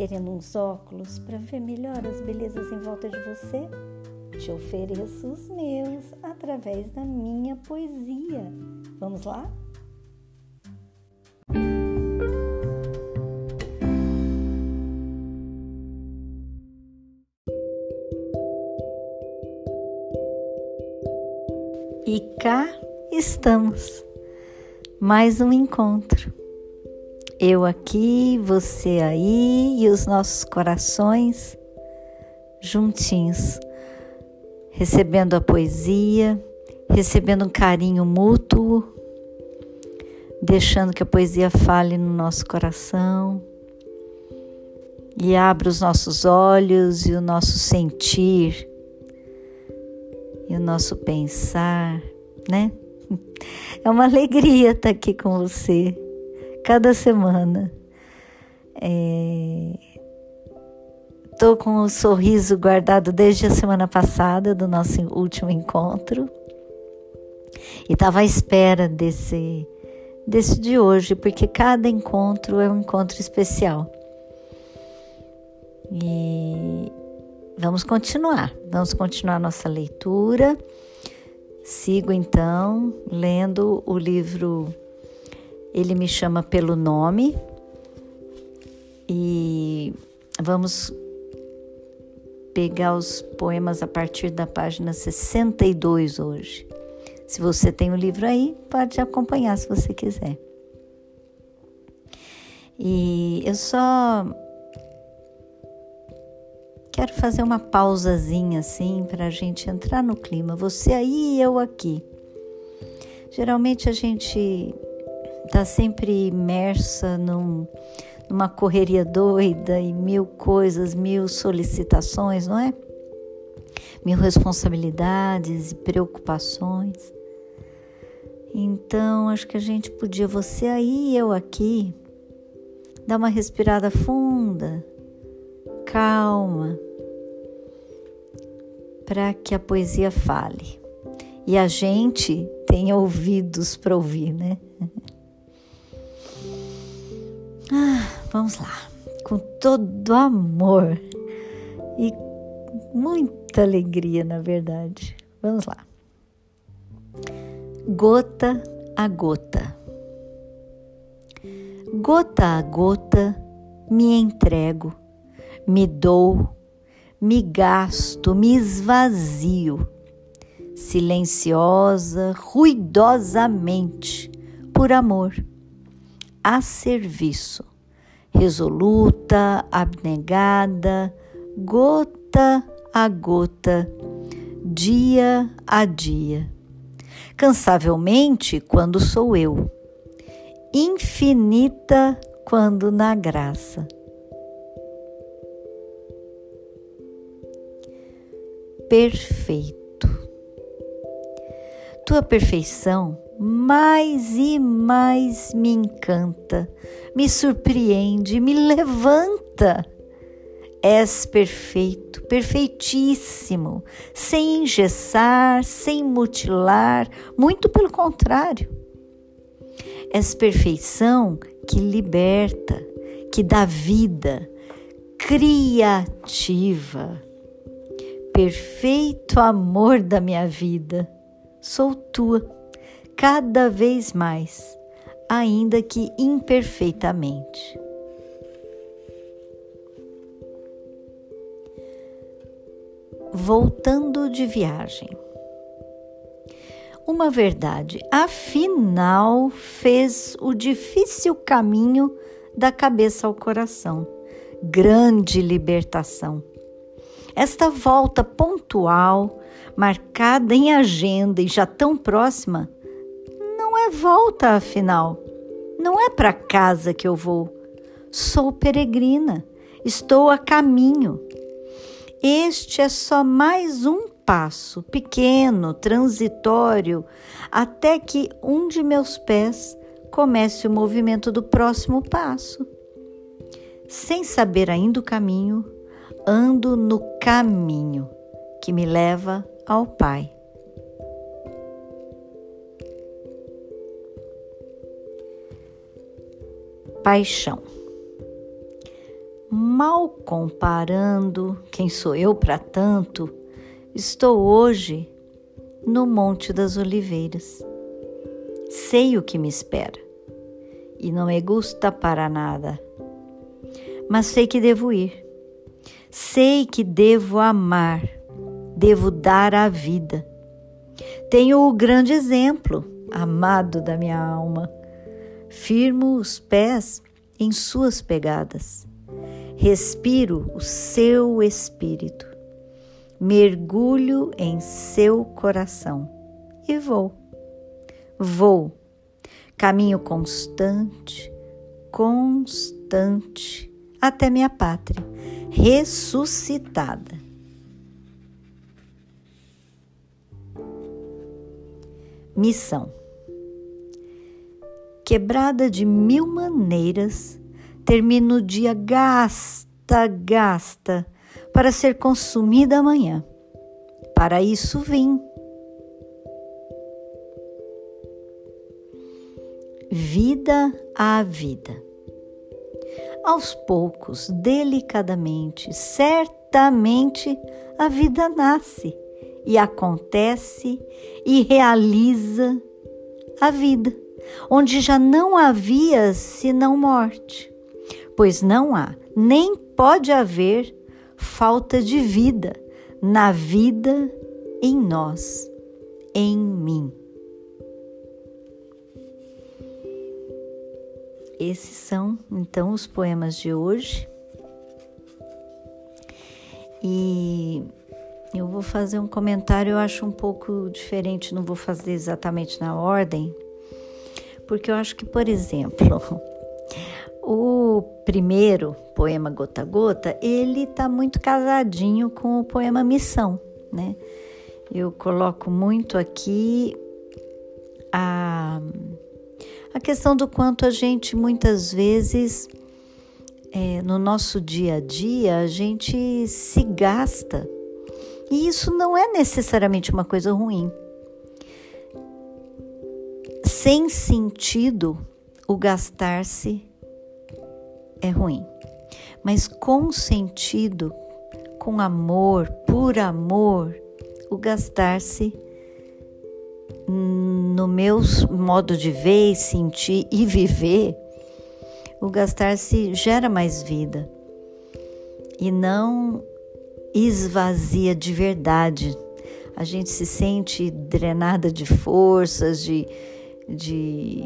querendo uns óculos para ver melhor as belezas em volta de você? Te ofereço os meus através da minha poesia. Vamos lá? E cá estamos, mais um encontro. Eu aqui, você aí e os nossos corações juntinhos, recebendo a poesia, recebendo um carinho mútuo, deixando que a poesia fale no nosso coração e abra os nossos olhos e o nosso sentir e o nosso pensar, né? É uma alegria estar aqui com você cada semana. Estou é... com o um sorriso guardado desde a semana passada do nosso último encontro e estava à espera desse desse de hoje, porque cada encontro é um encontro especial. E Vamos continuar, vamos continuar nossa leitura. Sigo então lendo o livro Ele Me Chama Pelo Nome e vamos pegar os poemas a partir da página 62 hoje. Se você tem o livro aí, pode acompanhar se você quiser. E eu só Quero fazer uma pausazinha assim para a gente entrar no clima. Você aí e eu aqui. Geralmente a gente está sempre imersa num, numa correria doida e mil coisas, mil solicitações, não é? Mil responsabilidades e preocupações. Então, acho que a gente podia, você aí e eu aqui, dar uma respirada funda calma, para que a poesia fale e a gente tenha ouvidos para ouvir, né? Ah, vamos lá, com todo amor e muita alegria, na verdade. Vamos lá. Gota a gota. Gota a gota me entrego me dou, me gasto, me esvazio, silenciosa, ruidosamente, por amor, a serviço, resoluta, abnegada, gota a gota, dia a dia. Cansavelmente, quando sou eu, infinita quando na graça perfeito. Tua perfeição mais e mais me encanta, me surpreende, me levanta. És perfeito, perfeitíssimo, sem engessar, sem mutilar, muito pelo contrário. És perfeição que liberta, que dá vida, criativa perfeito amor da minha vida, sou tua, cada vez mais, ainda que imperfeitamente. Voltando de viagem. Uma verdade, afinal, fez o difícil caminho da cabeça ao coração. Grande libertação esta volta pontual, marcada em agenda e já tão próxima, é volta afinal. Não é para casa que eu vou. Sou peregrina, estou a caminho. Este é só mais um passo, pequeno, transitório, até que um de meus pés comece o movimento do próximo passo. Sem saber ainda o caminho, ando no caminho que me leva ao Pai. Paixão. mal comparando quem sou eu para tanto, estou hoje no Monte das Oliveiras. Sei o que me espera e não me gusta para nada, mas sei que devo ir. Sei que devo amar, devo dar a vida. Tenho o grande exemplo, amado da minha alma. Firmo os pés em suas pegadas. Respiro o seu espírito. Mergulho em seu coração e vou. Vou. Caminho constante, constante até minha pátria, ressuscitada. Missão. Quebrada de mil maneiras, termina o dia gasta, gasta, para ser consumida amanhã. Para isso vim. Vida a vida. Aos poucos, delicadamente, certamente, a vida nasce e acontece e realiza a vida, onde já não havia senão morte, pois não há, nem pode haver falta de vida na vida em nós, em mim. Esses são então os poemas de hoje. E eu vou fazer um comentário, eu acho um pouco diferente, não vou fazer exatamente na ordem, porque eu acho que, por exemplo, o primeiro poema Gota a Gota, ele está muito casadinho com o poema Missão, né? Eu coloco muito aqui a, a questão do quanto a gente muitas vezes é, no nosso dia a dia a gente se gasta e isso não é necessariamente uma coisa ruim. Sem sentido, o gastar-se é ruim. Mas com sentido, com amor, por amor, o gastar-se no meu modo de ver, sentir e viver, o gastar-se gera mais vida e não esvazia de verdade. A gente se sente drenada de forças, de, de,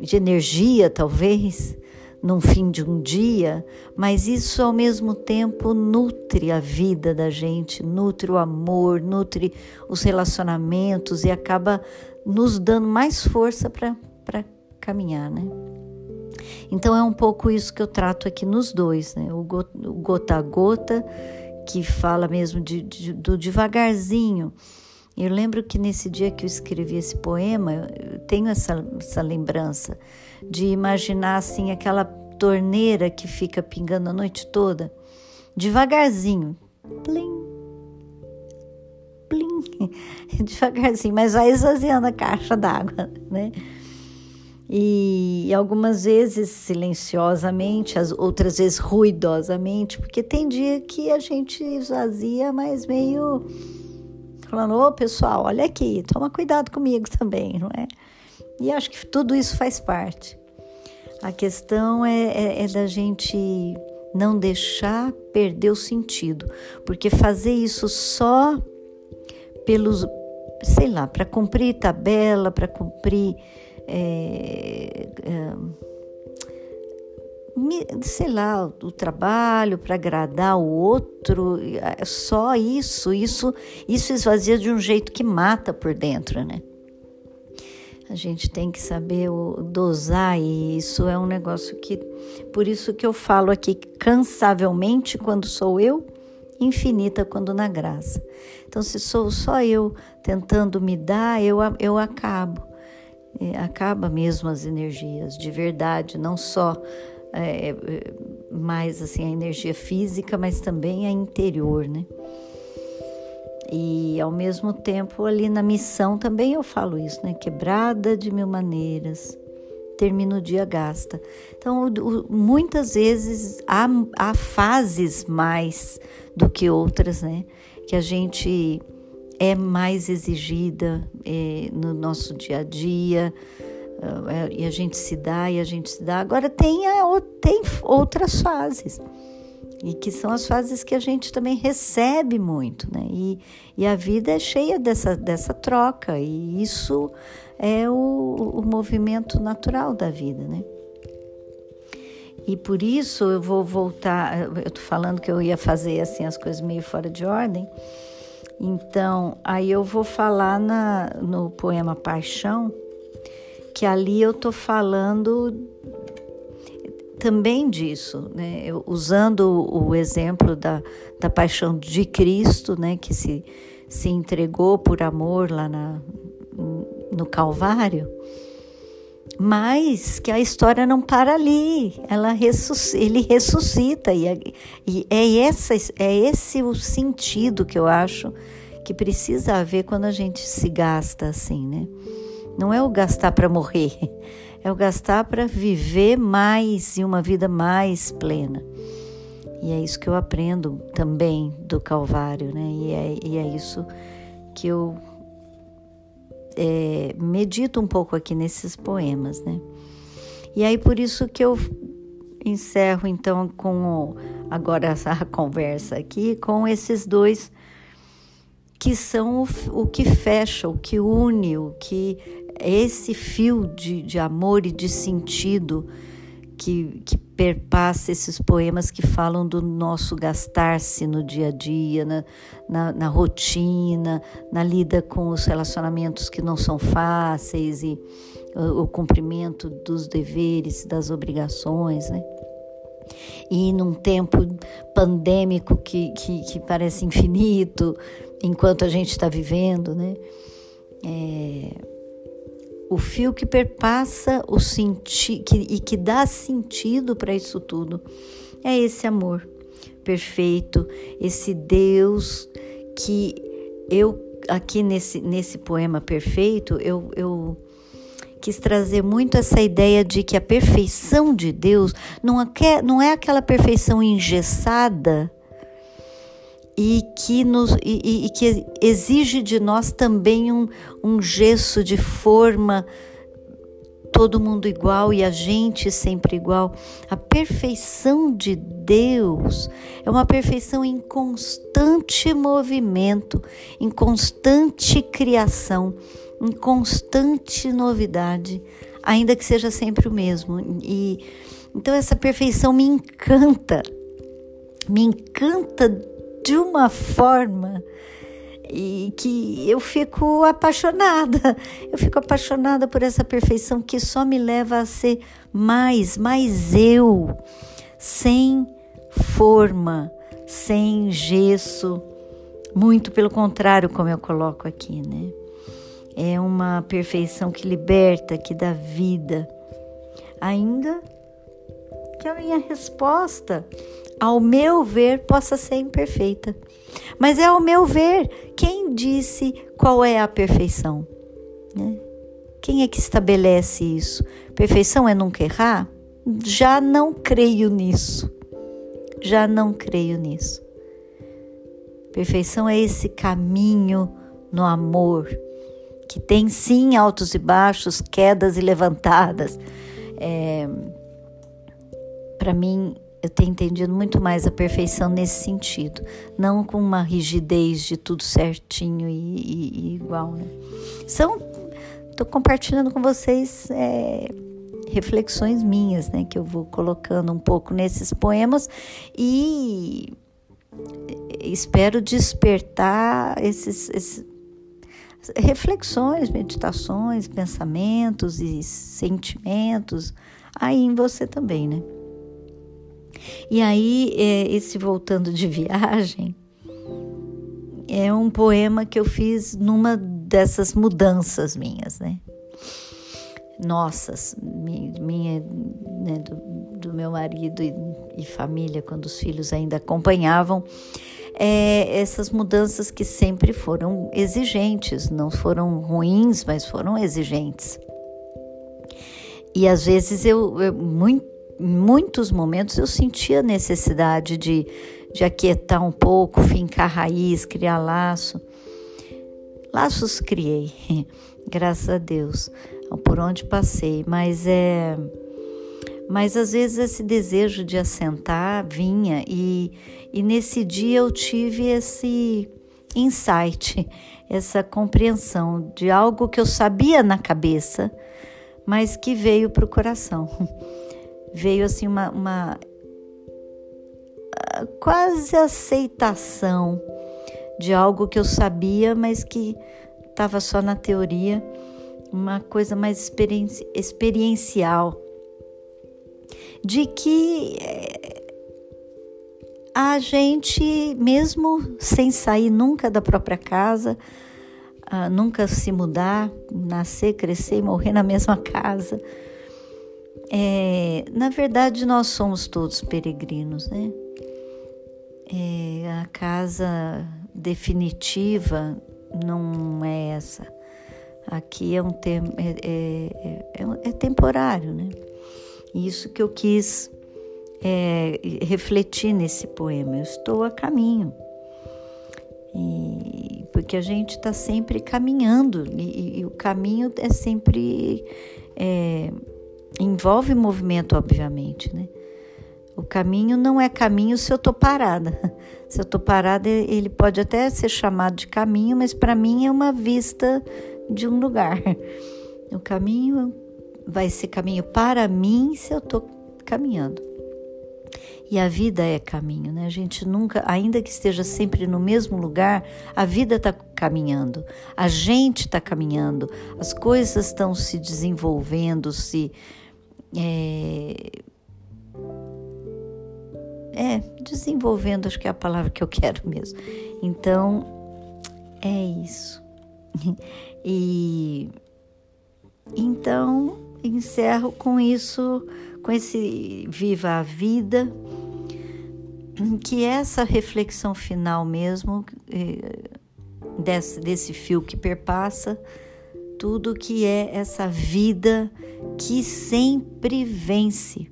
de energia, talvez, num fim de um dia, mas isso ao mesmo tempo nutre a vida da gente, nutre o amor, nutre os relacionamentos e acaba nos dando mais força para caminhar, né? Então é um pouco isso que eu trato aqui nos dois, né? O gota a gota que fala mesmo de, de, do devagarzinho. Eu lembro que nesse dia que eu escrevi esse poema, eu tenho essa, essa lembrança de imaginar assim aquela torneira que fica pingando a noite toda, devagarzinho, plim, plim, devagarzinho, mas vai esvaziando a caixa d'água, né? e algumas vezes silenciosamente, as outras vezes ruidosamente, porque tem dia que a gente esvazia, mas meio falando: ô pessoal, olha aqui, toma cuidado comigo também, não é? E acho que tudo isso faz parte. A questão é, é, é da gente não deixar perder o sentido, porque fazer isso só pelos, sei lá, para cumprir tabela, para cumprir é, sei lá, o trabalho para agradar o outro, é só isso, isso, isso esvazia de um jeito que mata por dentro, né? A gente tem que saber dosar e isso é um negócio que, por isso que eu falo aqui cansavelmente quando sou eu, infinita quando na graça. Então, se sou só eu tentando me dar, eu, eu acabo acaba mesmo as energias de verdade, não só é, mais assim a energia física, mas também a interior, né? E ao mesmo tempo ali na missão também eu falo isso, né? Quebrada de mil maneiras, termina o dia gasta. Então, muitas vezes há, há fases mais do que outras, né? Que a gente é mais exigida é, no nosso dia a dia é, e a gente se dá e a gente se dá. Agora tem, a, tem outras fases e que são as fases que a gente também recebe muito, né? E, e a vida é cheia dessa, dessa troca e isso é o, o movimento natural da vida, né? E por isso eu vou voltar, eu tô falando que eu ia fazer assim as coisas meio fora de ordem. Então, aí eu vou falar na, no poema Paixão, que ali eu tô falando também disso, né? Eu, usando o, exemplo da, da paixão de Cristo, né? Que se, se entregou por amor lá na, no Calvário, mas que a história não para ali, ela ressuscita, ele ressuscita e, é, e é, essa, é esse o sentido que eu acho que precisa haver quando a gente se gasta assim, né? Não é o gastar para morrer, é o gastar para viver mais e uma vida mais plena. E é isso que eu aprendo também do Calvário, né? E é, e é isso que eu é, medito um pouco aqui nesses poemas, né? E aí por isso que eu encerro então com agora essa conversa aqui com esses dois que são o, o que fecha, o que une, o que esse fio de, de amor e de sentido que, que perpassa esses poemas que falam do nosso gastar-se no dia a dia, na, na, na, rotina, na lida com os relacionamentos que não são fáceis e o, o cumprimento dos deveres, das obrigações, né? E num tempo pandêmico que, que, que parece infinito, enquanto a gente está vivendo, né? É, o fio que perpassa o senti que, e que dá sentido para isso tudo é esse amor perfeito, esse Deus que eu aqui nesse, nesse poema perfeito eu, eu quis trazer muito essa ideia de que a perfeição de Deus não é, não é aquela perfeição engessada e que, nos, e, e que exige de nós também um, um gesso de forma todo mundo igual e a gente sempre igual. A perfeição de Deus é uma perfeição em constante movimento, em constante criação, em constante novidade, ainda que seja sempre o mesmo. E então essa perfeição me encanta. Me encanta de uma forma e que eu fico apaixonada. Eu fico apaixonada por essa perfeição que só me leva a ser mais, mais eu, sem forma, sem gesso. Muito pelo contrário, como eu coloco aqui, né? É uma perfeição que liberta, que dá vida. Ainda que a minha resposta ao meu ver, possa ser imperfeita. Mas é ao meu ver quem disse qual é a perfeição. Né? Quem é que estabelece isso? Perfeição é nunca errar? Já não creio nisso. Já não creio nisso. Perfeição é esse caminho no amor, que tem sim altos e baixos, quedas e levantadas. É, Para mim, eu tenho entendido muito mais a perfeição nesse sentido, não com uma rigidez de tudo certinho e, e, e igual. Né? São, estou compartilhando com vocês é, reflexões minhas, né, que eu vou colocando um pouco nesses poemas e espero despertar esses, esses reflexões, meditações, pensamentos e sentimentos aí em você também, né? E aí, é, esse Voltando de Viagem é um poema que eu fiz numa dessas mudanças minhas, né? Nossas, minha, né, do, do, meu marido e, e, família, quando os filhos ainda acompanhavam, é, essas mudanças que sempre foram exigentes, não foram ruins, mas foram exigentes. E às vezes eu, eu muito, em muitos momentos eu sentia necessidade de, de aquietar um pouco, fincar raiz, criar laço. Laços criei, graças a Deus, por onde passei, mas é mas às vezes esse desejo de assentar vinha e, e nesse dia eu tive esse insight, essa compreensão de algo que eu sabia na cabeça, mas que veio para o coração. Veio assim uma, uma quase aceitação de algo que eu sabia, mas que estava só na teoria, uma coisa mais experiencial. De que eh, a gente, mesmo sem sair nunca da própria casa, uh, nunca se mudar, nascer, crescer e morrer na mesma casa, é, na verdade nós somos todos peregrinos, né? É, a casa definitiva não é essa. Aqui é um tem, é, é, é, é temporário, né? Isso que eu quis é, refletir nesse poema. Eu estou a caminho. E, porque a gente está sempre caminhando e, e, o caminho é sempre é, envolve movimento, obviamente, né? O caminho não é caminho se eu estou parada. Se eu estou parada, ele pode até ser chamado de caminho, mas para mim é uma vista de um lugar. O caminho vai ser caminho para mim se eu estou caminhando. E a vida é caminho, né? A gente nunca, ainda que esteja sempre no mesmo lugar, a vida está caminhando, a gente está caminhando, as coisas estão se desenvolvendo, se. É, é, desenvolvendo, acho que é a palavra que eu quero mesmo. Então, é isso. E então encerro com isso, com esse Viva a Vida, que é essa reflexão final mesmo, eh, desse, desse fio que perpassa tudo que é essa vida que sempre vence.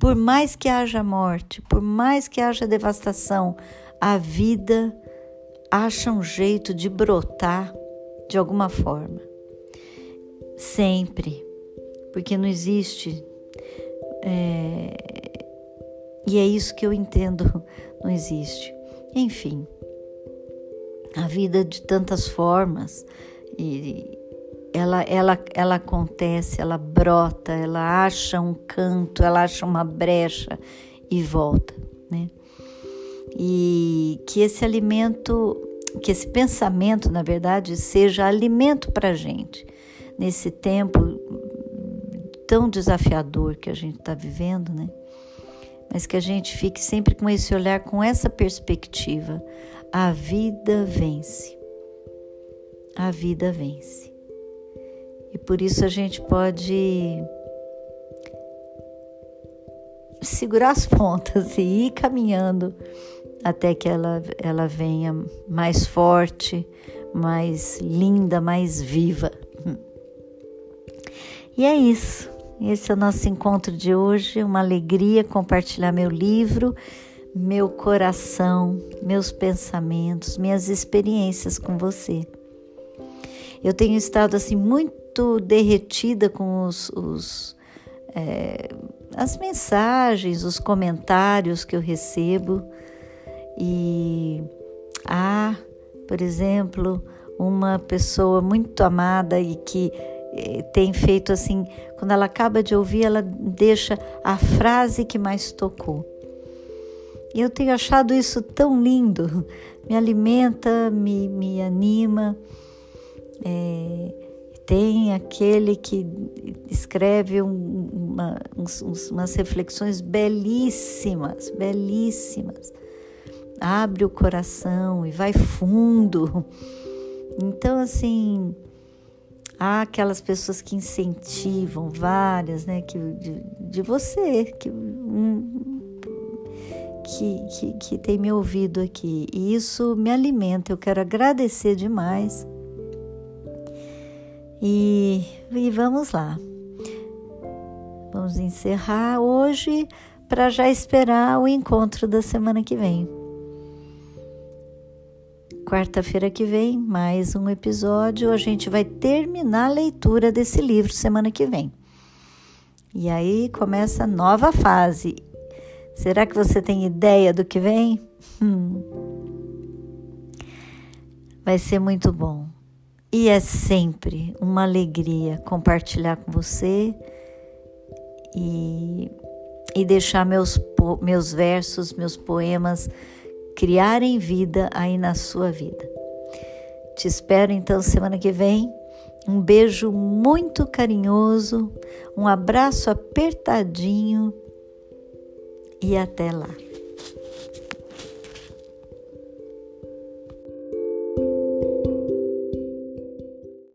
Por mais que haja morte, por mais que haja devastação, a vida acha um jeito de brotar de alguma forma. Sempre porque não existe. É, e é isso que eu entendo, não existe. Enfim, a vida de tantas formas, e ela, ela, ela acontece, ela brota, ela acha um canto, ela acha uma brecha e volta, né? E que esse alimento, que esse pensamento, na verdade, seja alimento para a gente nesse tempo tão desafiador que a gente está vivendo, né? Mas que a gente fique sempre com esse olhar, com essa perspectiva. A vida vence. A vida vence. E por isso a gente pode segurar as pontas e ir caminhando até que ela, ela venha mais forte, mais linda, mais viva. E é isso. Esse é o nosso encontro de hoje. Uma alegria compartilhar meu livro, meu coração, meus pensamentos, minhas experiências com você. Eu tenho estado assim muito derretida com os, os é, as mensagens, os comentários que eu recebo e há, por exemplo, uma pessoa muito amada e que eh, tem feito assim, quando ela acaba de ouvir, ela deixa a frase que mais tocou. E eu tenho achado isso tão lindo, me alimenta, me, me anima. É, tem aquele que escreve um, uma, uns, umas reflexões belíssimas, belíssimas. Abre o coração e vai fundo. Então, assim, Há aquelas pessoas que incentivam, várias, né, que, de, de você, que, um, que, que, que tem me ouvido aqui. E isso me alimenta, eu quero agradecer demais. E, e vamos lá. Vamos encerrar hoje para já esperar o encontro da semana que vem. Quarta-feira que vem, mais um episódio. A gente vai terminar a leitura desse livro semana que vem. E aí começa a nova fase. Será que você tem ideia do que vem? Hum. Vai ser muito bom. E é sempre uma alegria compartilhar com você e, e deixar meus, meus versos, meus poemas criarem vida aí na sua vida. Te espero então semana que vem. Um beijo muito carinhoso, um abraço apertadinho e até lá.